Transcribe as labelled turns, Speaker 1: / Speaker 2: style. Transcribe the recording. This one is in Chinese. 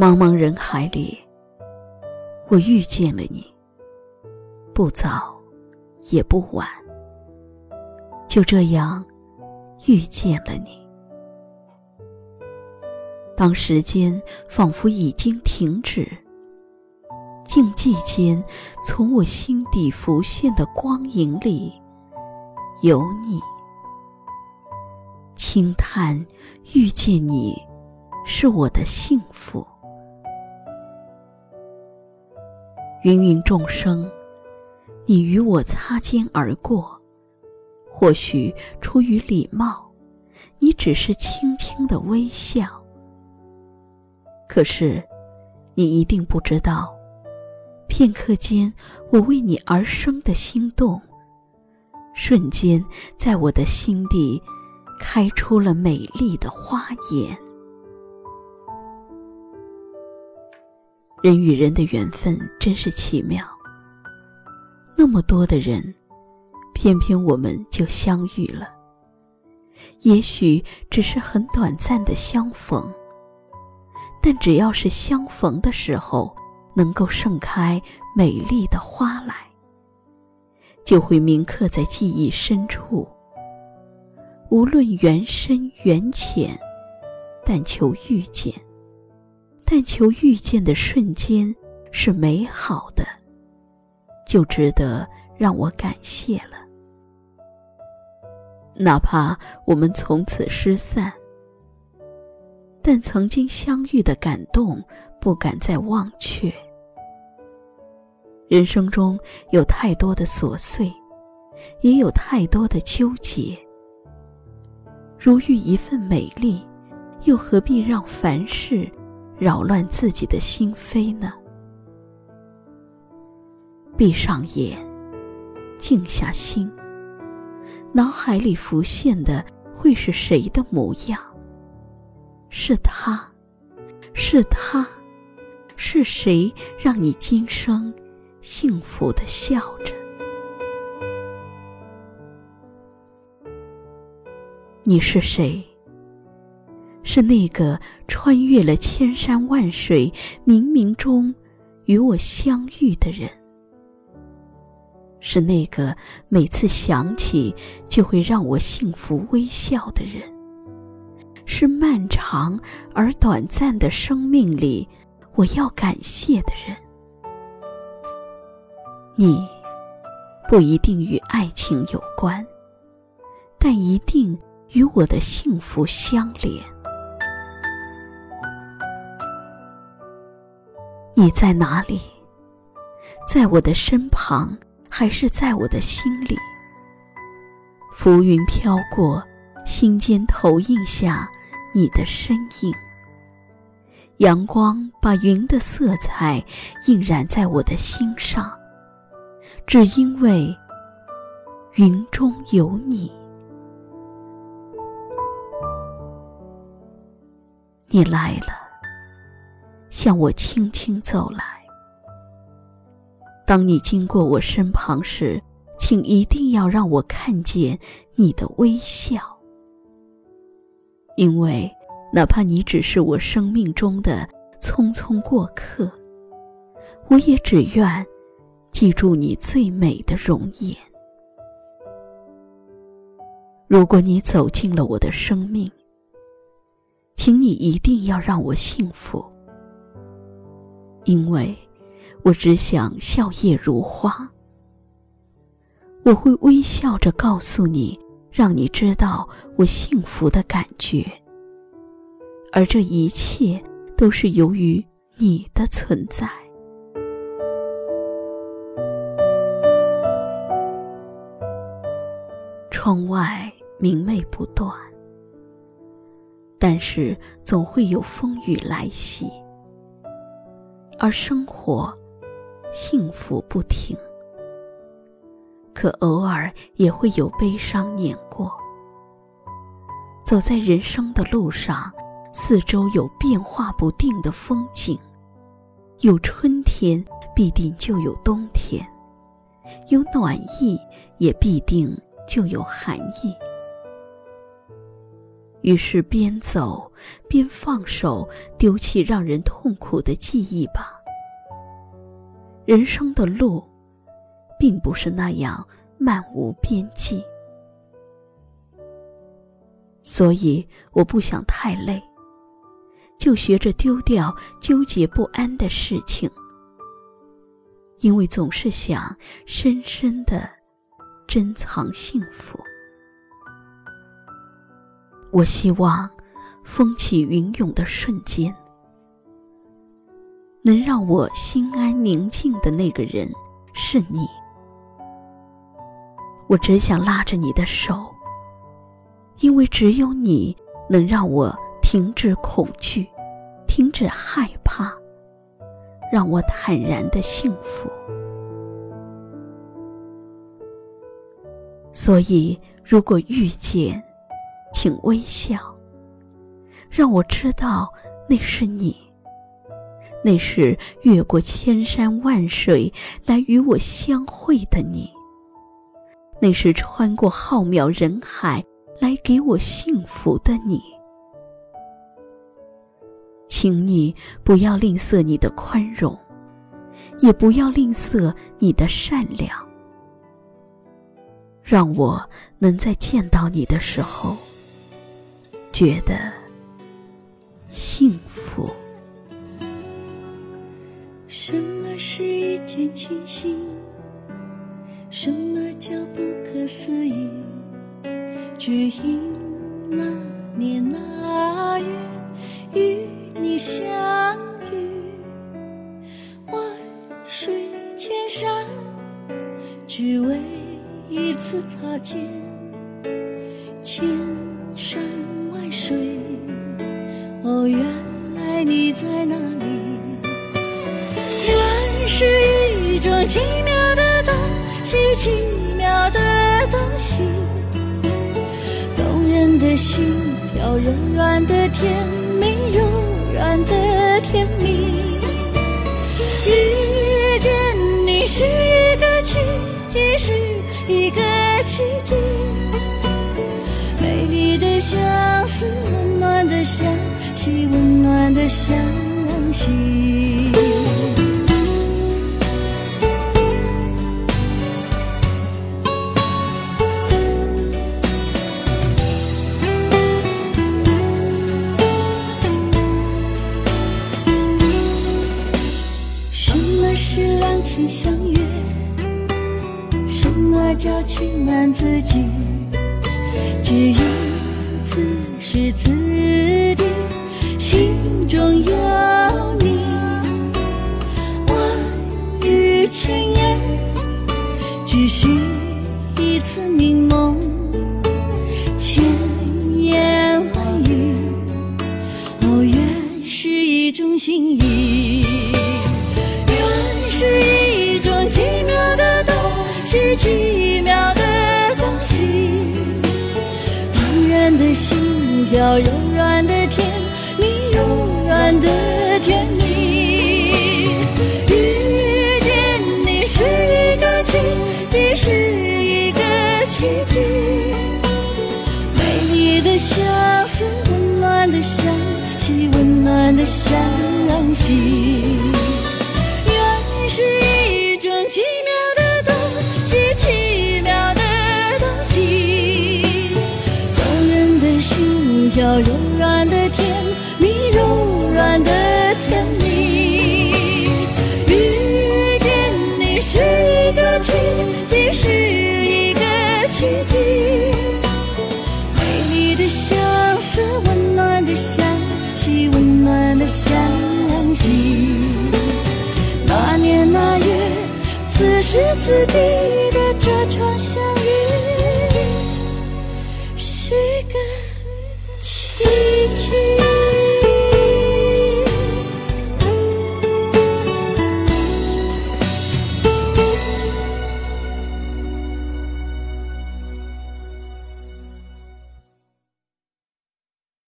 Speaker 1: 茫茫人海里，我遇见了你。不早，也不晚，就这样遇见了你。当时间仿佛已经停止，静寂间，从我心底浮现的光影里，有你。轻叹遇见你，是我的幸福。芸芸众生，你与我擦肩而过，或许出于礼貌，你只是轻轻的微笑。可是，你一定不知道，片刻间我为你而生的心动，瞬间在我的心底开出了美丽的花颜。人与人的缘分真是奇妙。那么多的人，偏偏我们就相遇了。也许只是很短暂的相逢，但只要是相逢的时候，能够盛开美丽的花来，就会铭刻在记忆深处。无论缘深缘浅，但求遇见。但求遇见的瞬间是美好的，就值得让我感谢了。哪怕我们从此失散，但曾经相遇的感动不敢再忘却。人生中有太多的琐碎，也有太多的纠结。如遇一份美丽，又何必让凡事？扰乱自己的心扉呢？闭上眼，静下心，脑海里浮现的会是谁的模样？是他，是他，是谁让你今生幸福的笑着？你是谁？是那个穿越了千山万水、冥冥中与我相遇的人，是那个每次想起就会让我幸福微笑的人，是漫长而短暂的生命里我要感谢的人。你不一定与爱情有关，但一定与我的幸福相连。你在哪里？在我的身旁，还是在我的心里？浮云飘过，心间投影下你的身影。阳光把云的色彩映染在我的心上，只因为云中有你。你来了。向我轻轻走来。当你经过我身旁时，请一定要让我看见你的微笑，因为哪怕你只是我生命中的匆匆过客，我也只愿记住你最美的容颜。如果你走进了我的生命，请你一定要让我幸福。因为，我只想笑靥如花。我会微笑着告诉你，让你知道我幸福的感觉。而这一切都是由于你的存在。窗外明媚不断，但是总会有风雨来袭。而生活，幸福不停，可偶尔也会有悲伤碾过。走在人生的路上，四周有变化不定的风景，有春天，必定就有冬天；有暖意，也必定就有寒意。于是边走边放手，丢弃让人痛苦的记忆吧。人生的路，并不是那样漫无边际，所以我不想太累，就学着丢掉纠结不安的事情，因为总是想深深的珍藏幸福。我希望，风起云涌的瞬间。能让我心安宁静的那个人是你，我只想拉着你的手，因为只有你能让我停止恐惧，停止害怕，让我坦然的幸福。所以，如果遇见，请微笑，让我知道那是你。那是越过千山万水来与我相会的你，那是穿过浩渺人海来给我幸福的你。请你不要吝啬你的宽容，也不要吝啬你的善良，让我能在见到你的时候觉得幸福。
Speaker 2: 什么是一见倾心？什么叫不可思议？只因那年那月与你相遇，万水千山，只为一次擦肩。千山奇妙的东西，奇妙的东西，动人的心跳，柔软的天。什么叫情难自禁？只因此时此地，心中有你。万语千言，只需一次凝心跳，柔软的甜蜜，柔软的甜蜜。遇见你是一个奇迹，是一个奇迹。美丽的相思，温暖的相惜，温暖的相惜。柔